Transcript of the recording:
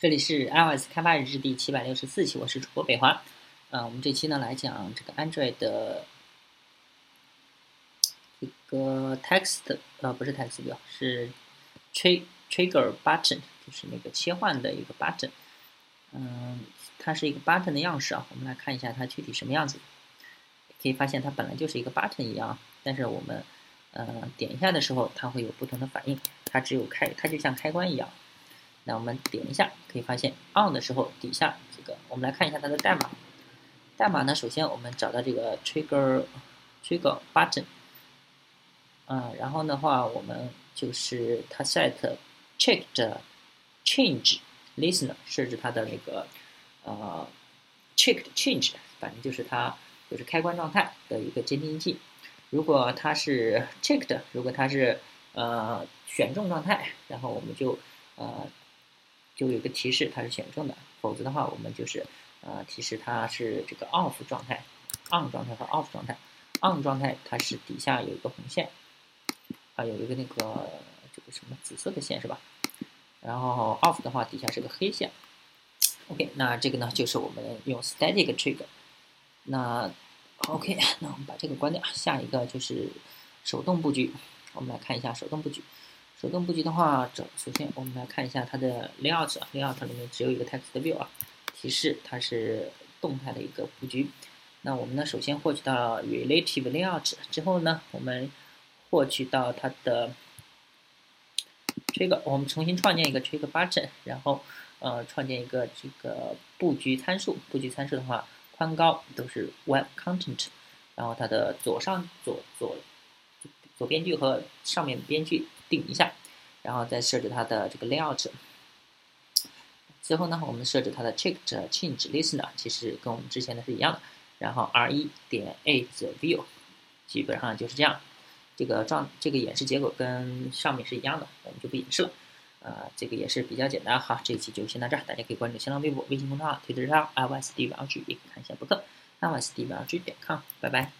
这里是 iOS 开发日志第七百六十四期，我是主播北华。啊，我们这期呢来讲这个 Android 的一个 text，呃，不是 text view，是 trigger button，就是那个切换的一个 button。嗯，它是一个 button 的样式啊。我们来看一下它具体什么样子。可以发现它本来就是一个 button 一样，但是我们呃点一下的时候，它会有不同的反应。它只有开，它就像开关一样。那我们点一下，可以发现 on 的时候，底下这个，我们来看一下它的代码。代码呢，首先我们找到这个 trigger trigger button，啊，然后的话，我们就是它 set checked change listener，设置它的那个呃 checked change，反正就是它就是开关状态的一个监听器。如果它是 checked，如果它是呃选中状态，然后我们就呃。就有个提示它是选中的，否则的话我们就是呃提示它是这个 off 状态，on 状态和 off 状态，on 状态它是底下有一个红线，啊有一个那个这个什么紫色的线是吧？然后 off 的话底下是个黑线。OK，那这个呢就是我们用 static trigger。那 OK，那我们把这个关掉，下一个就是手动布局，我们来看一下手动布局。手动布局的话，这首先我们来看一下它的 layout 啊，layout 里面只有一个 text view 啊，提示它是动态的一个布局。那我们呢，首先获取到 relative layout 之后呢，我们获取到它的 trigger，我们重新创建一个 trigger button，然后呃创建一个这个布局参数。布局参数的话，宽高都是 web content，然后它的左上左左左边距和上面边距。定一下，然后再设置它的这个 layout。最后呢，我们设置它的 checked change listener，其实跟我们之前的是一样的。然后 r 一点 a the view，基本上就是这样。这个状这个演示结果跟上面是一样的，我们就不演示了。呃，这个也是比较简单。好，这一期就先到这儿，大家可以关注新浪微博、微信公众号、推特账号 iOS D V L G，也可以看一下博客 iOS D V L G 点 com。拜拜。